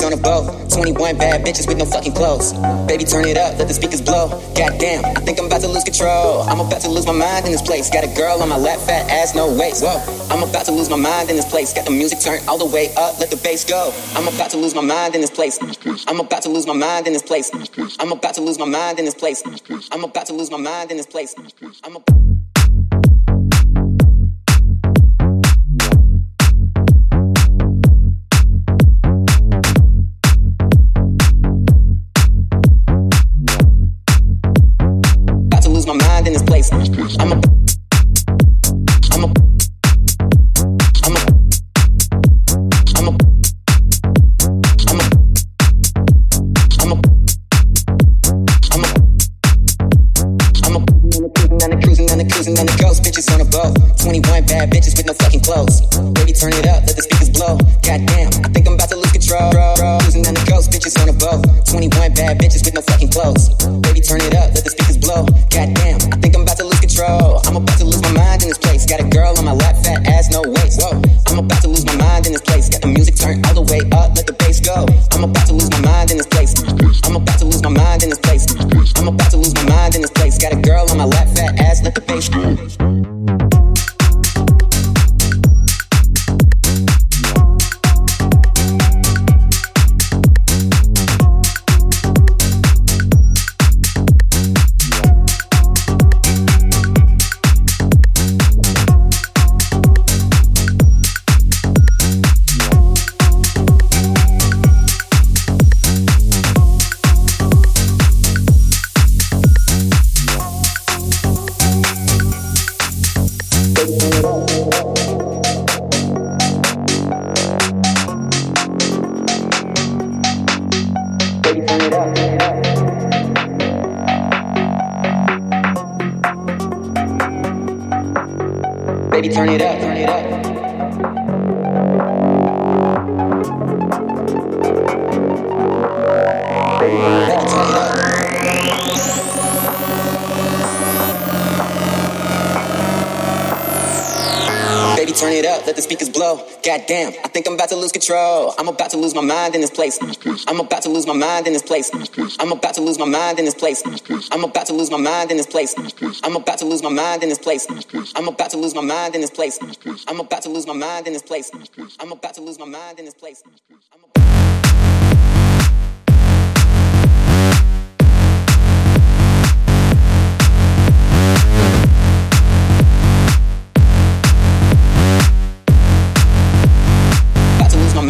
bitches on a boat. 21 bad bitches with no fucking clothes. Baby, turn it up, let the speakers blow. Goddamn, I think I'm about to lose control. I'm about to lose my mind in this place. Got a girl on my lap, fat ass, no waist. Whoa, I'm about to lose my mind in this place. Got the music turned all the way up, let the bass go. I'm about to lose my mind in this place. I'm about to lose my mind in this place. I'm about to lose my mind in this place. I'm about to lose my mind in this place. I'm about I'm a Baby, turn it up, let the speakers blow. Goddamn, I think I'm about to lose control. I'm about to lose my mind in this place. I'm about to lose my mind in this place. I'm about to lose my mind in this place. I'm about to lose my mind in this place. I'm about to lose my mind in this place. I'm about to lose my mind in this place. I'm about to lose my mind in this place. I'm about to lose my mind in this place.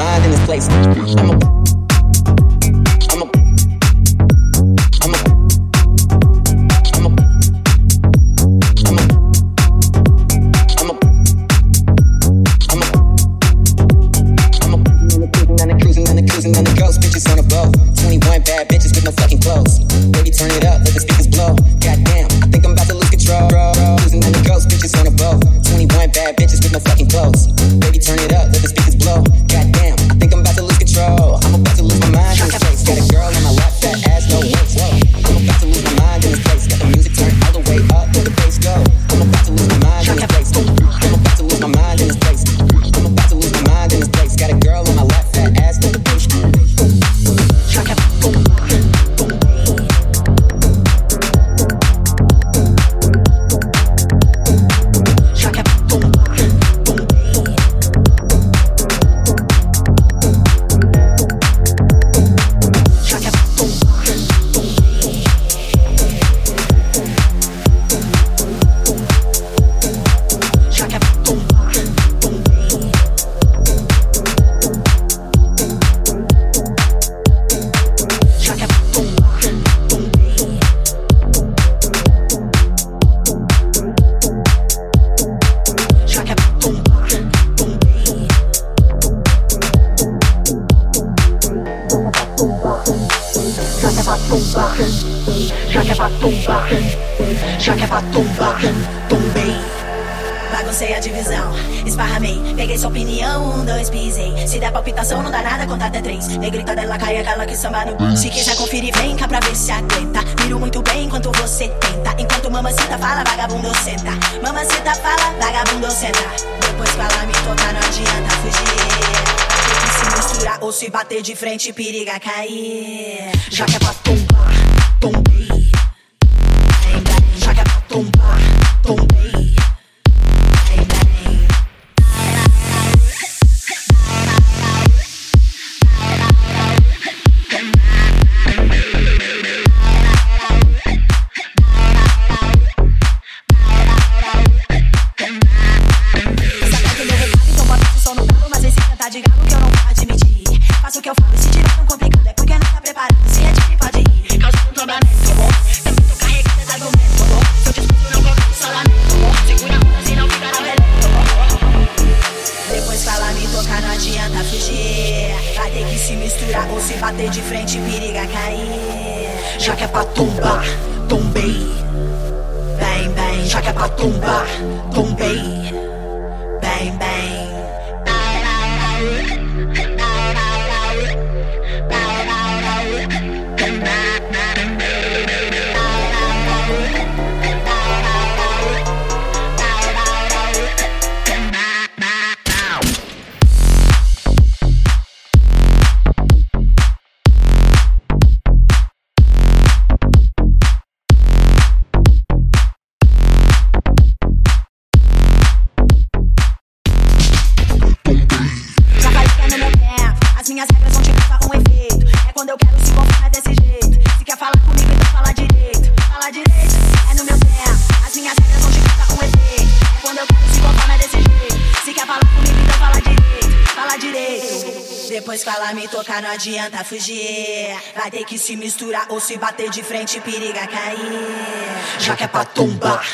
mind in this place. Samba no. Quiser conferir, vem cá pra ver se aguenta. Viro muito bem enquanto você tenta. Enquanto mamacita fala, vagabundo senta. Mamacita fala, vagabundo senta. Depois fala, me tocar, não adianta fugir. Se misturar ou se bater de frente, periga cair. Já que é pra tombar, adianta fugir. Vai ter que se misturar ou se bater de frente, periga cair. Já que é pra tombar,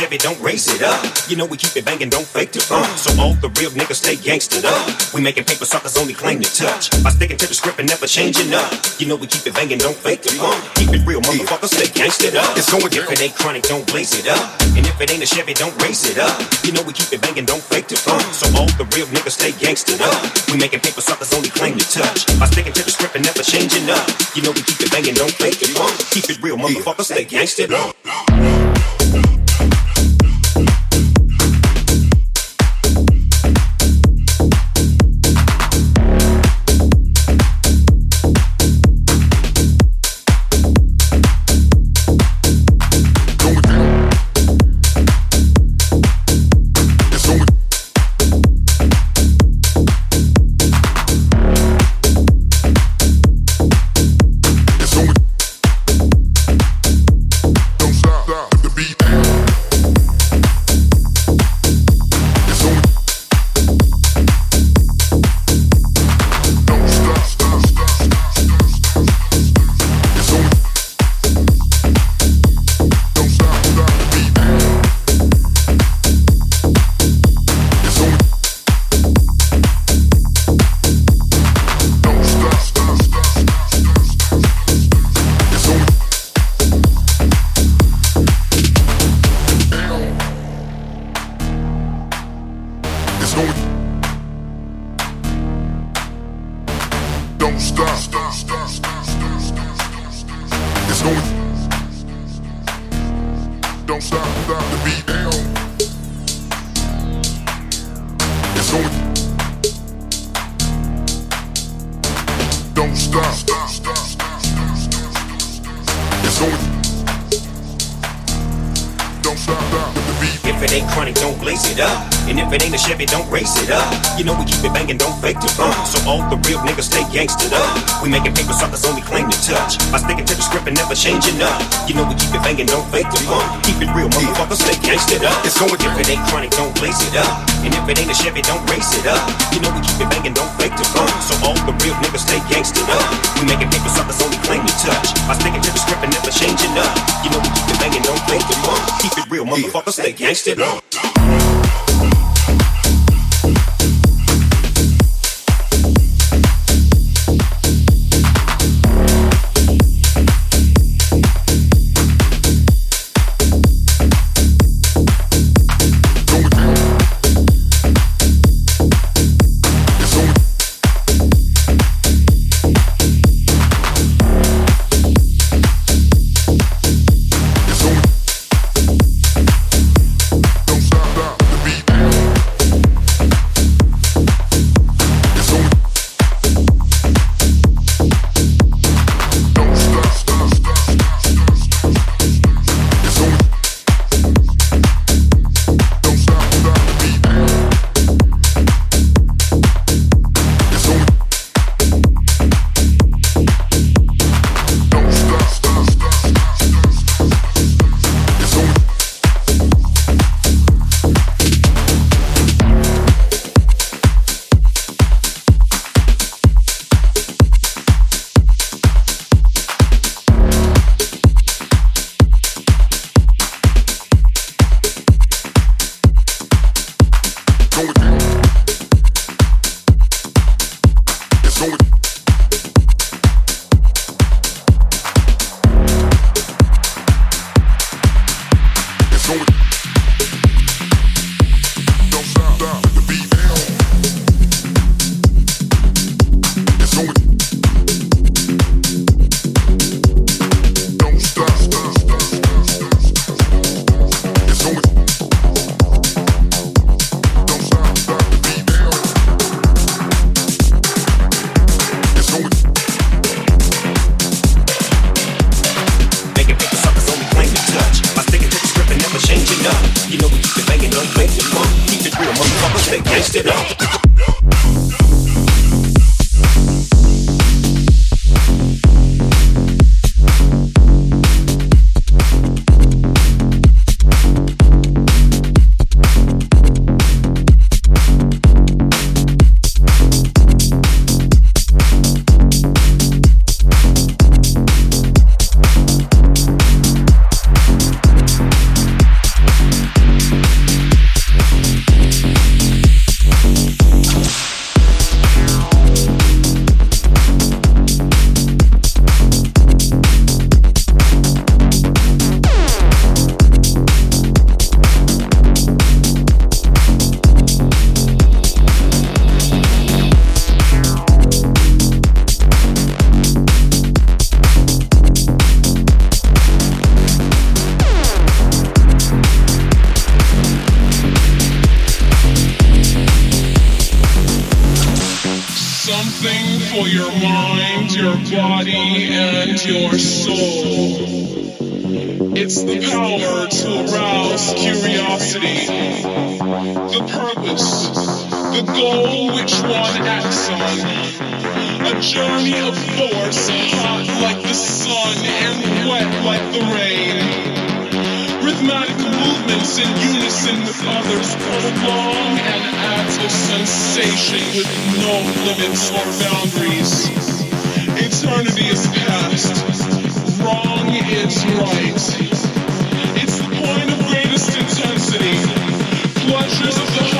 Chevy, don't race it up. You know we keep it banging, don't fake it. Uh, so all the real niggas stay gangstered up. We making paper suckers only claim to touch. By sticking to the script and never changing up. You know we keep it banging, don't fake it. Uh, keep it real, motherfuckers stay gangstered up. It's going if it ain't chronic, don't blaze it up. And if it ain't a Chevy, don't race it up. You know we keep it banging, don't fake it. Uh, so all the real niggas stay gangstered up. We making paper suckers only claim to touch. By sticking to the script and never changing up. You know we keep it banging, don't fake it. Uh, keep it real, motherfuckers stay gangstered up. Niggas stay gangstered up. We making paper suckers only claim to touch. By sticking to the script and never changing up. You know we keep it banging, don't fake it. Uh, keep it real, motherfuckers stay gangstered up. It's going if it ain't chronic, don't blaze it up. And if it ain't a Chevy, don't race it up. You know we keep it banging, don't fake it. Uh, so all the real niggas stay gangstered up. We making paper suckers only claim to touch. By sticking to the script and never changing up. You know we keep it banging, don't fake it. Uh, keep it real, motherfuckers stay gangstered up. going down. body and your soul. It's the power to arouse curiosity, the purpose, the goal which one acts on. A journey of force, hot like the sun and wet like the rain. Rhythmic movements in unison with others prolong and add a sensation with no limits or boundaries. Eternity is past. Wrong is right. It's the point of greatest intensity. Pleasures the.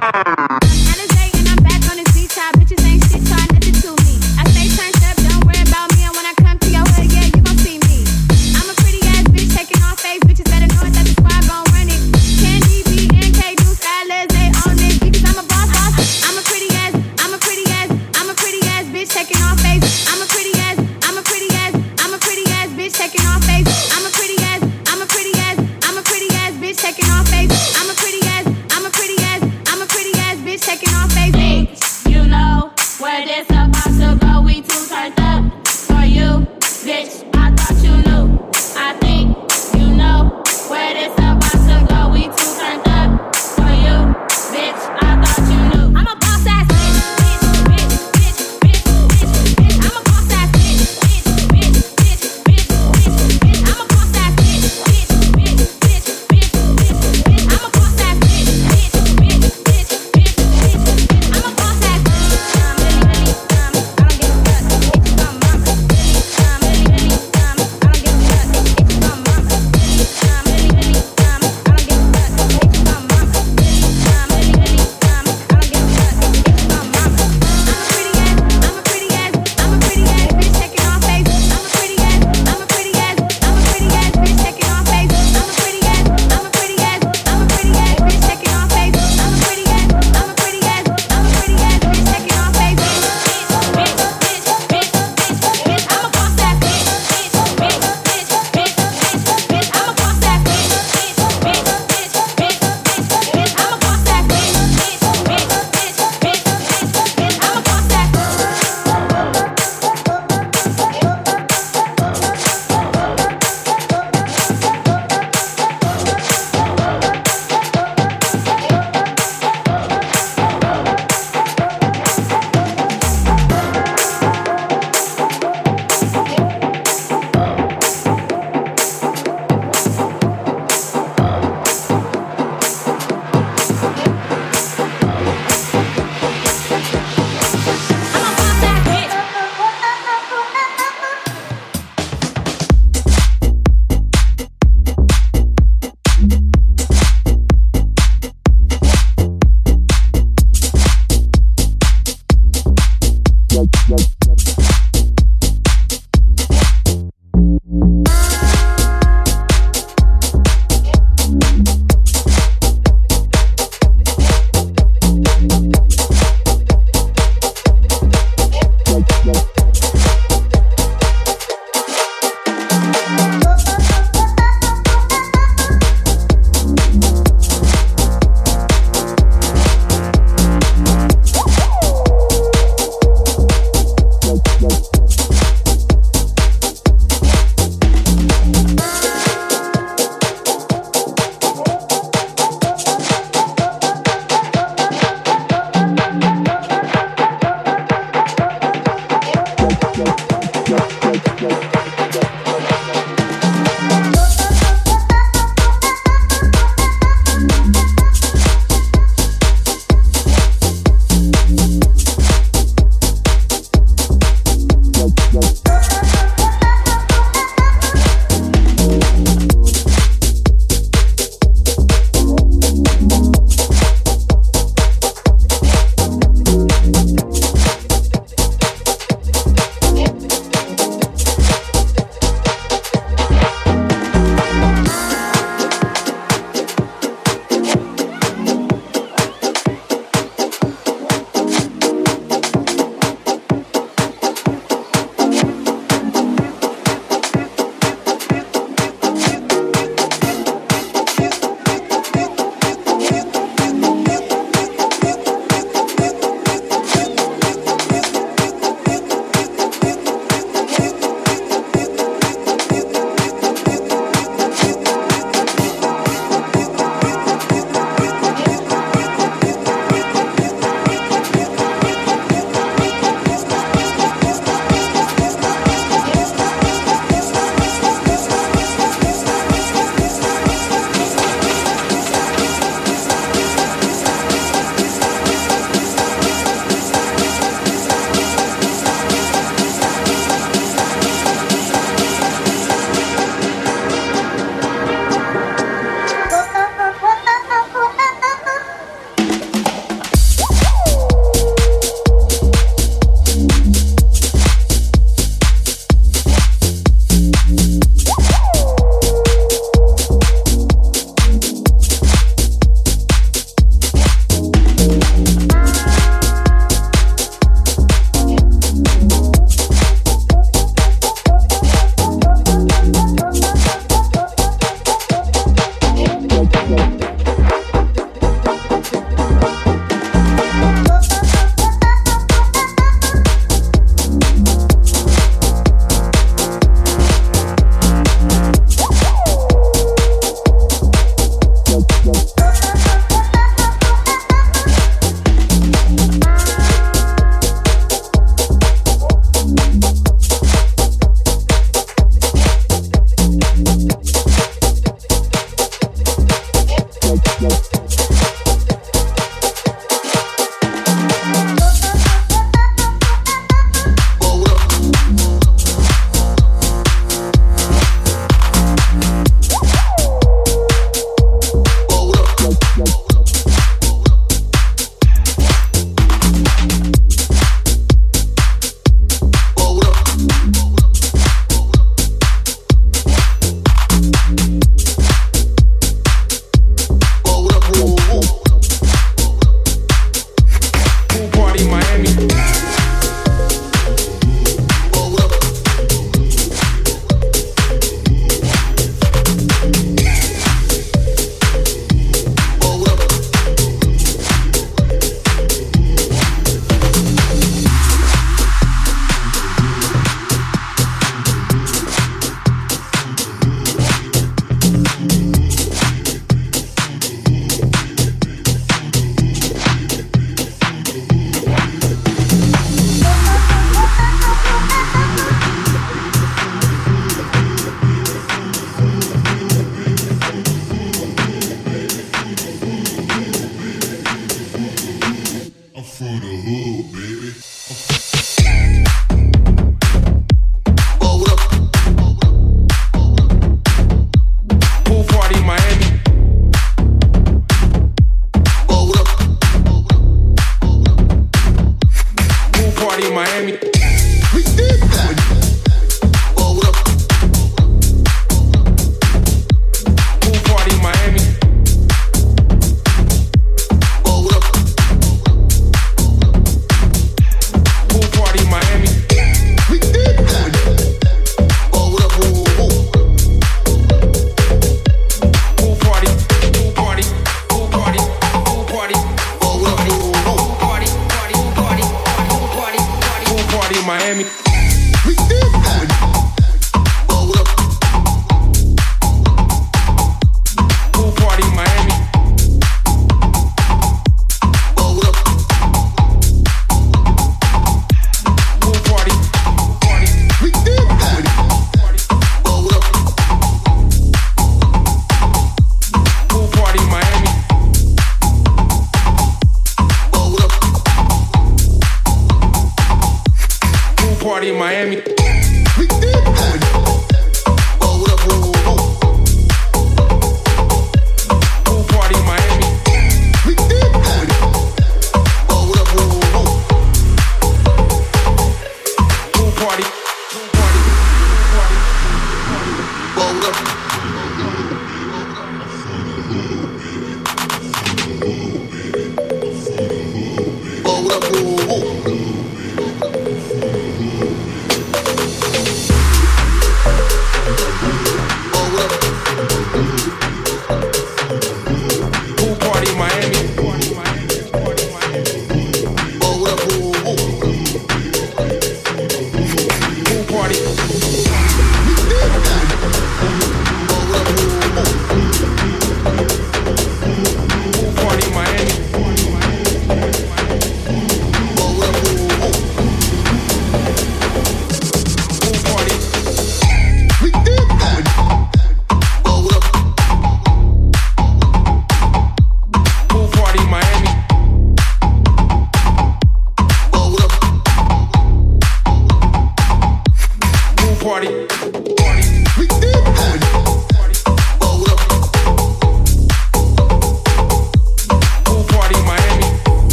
¡Ah!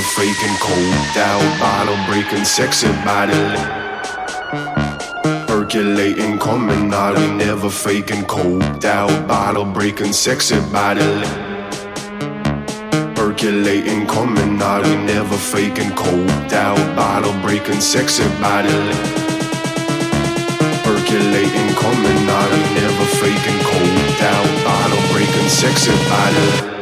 Faking cold out, bottle breaking sexy body. Percolating, coming out, we never faking cold out, bottle breaking sexy body. Percolating, coming out, we never faking cold out, bottle breaking sexy body.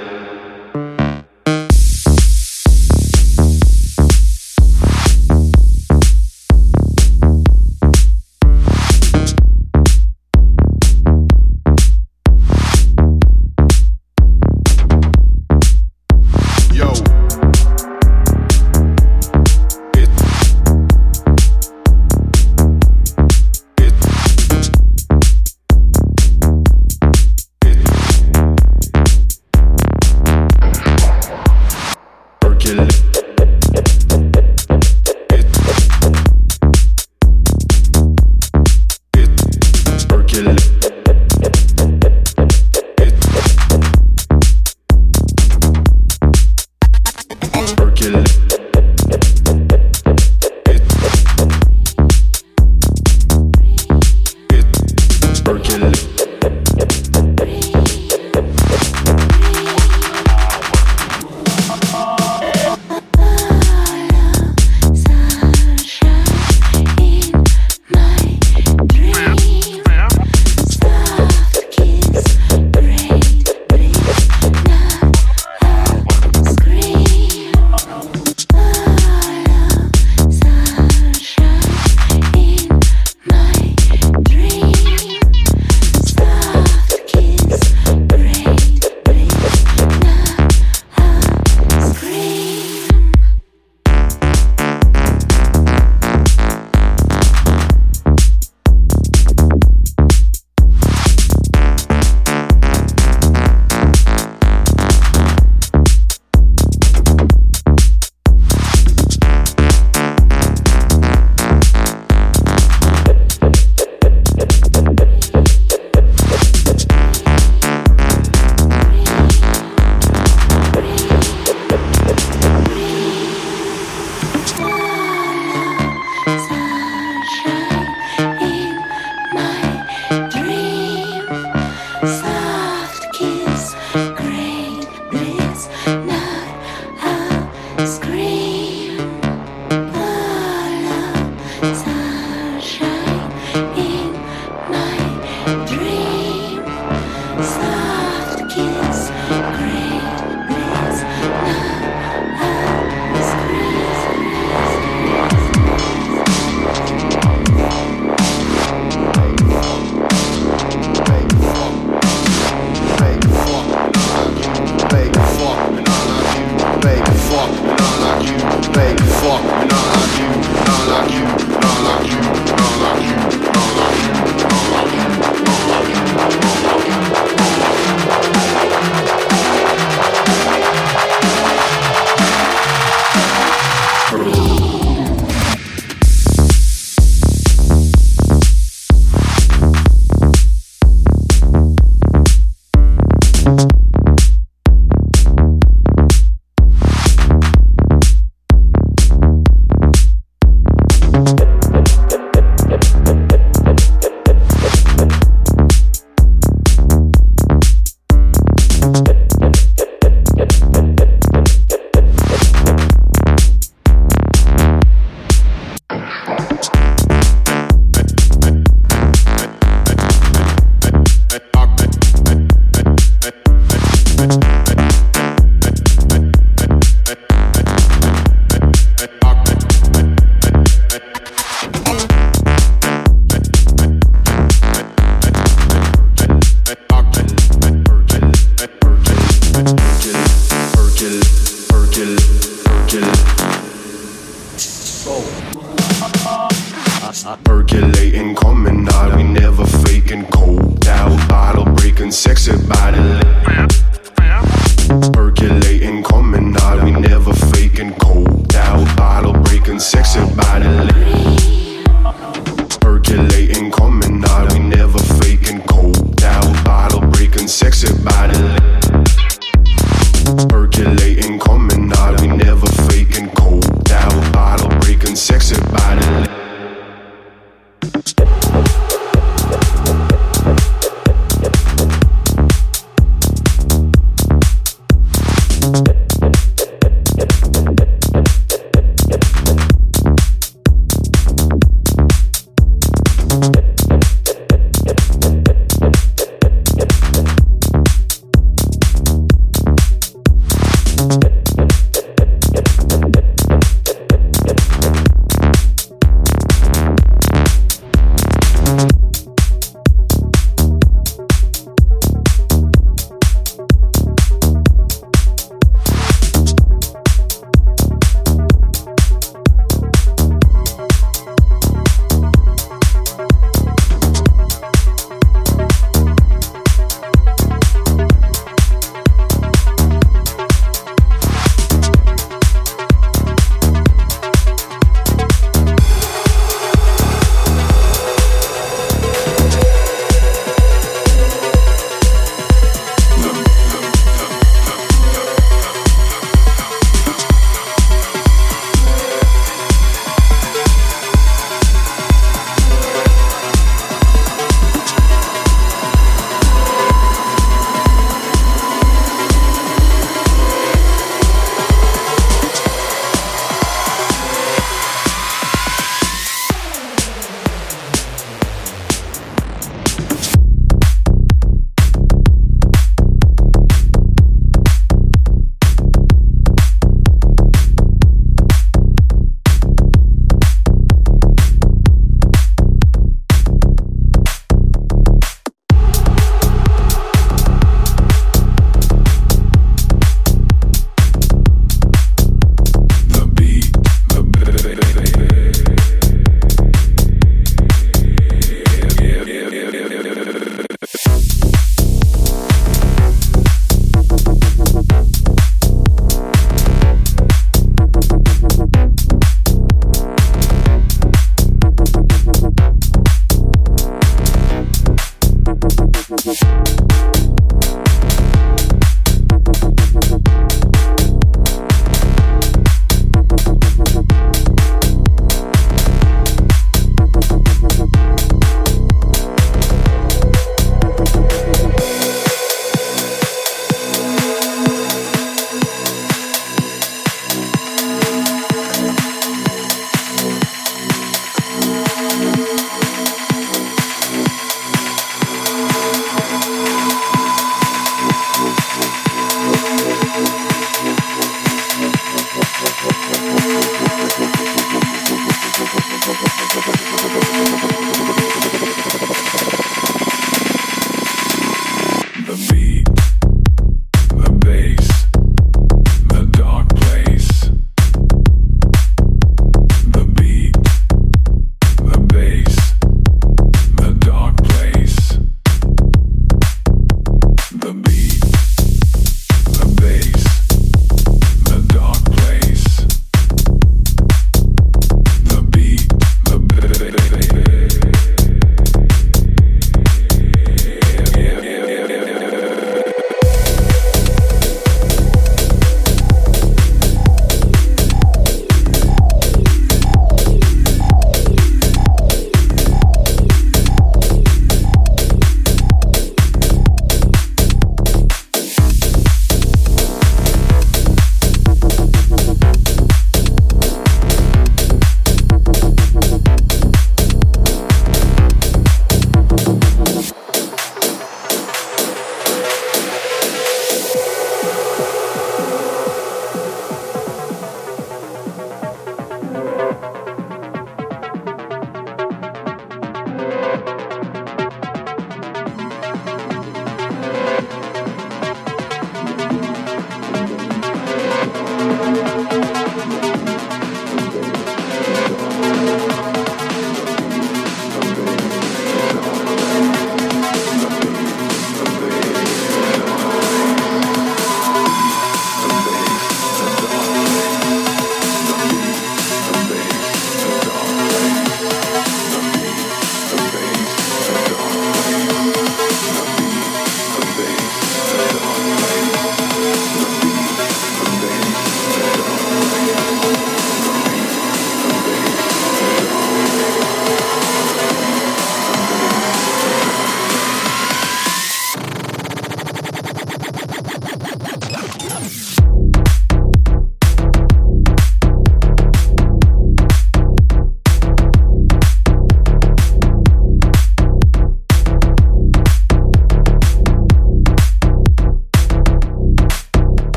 Of me.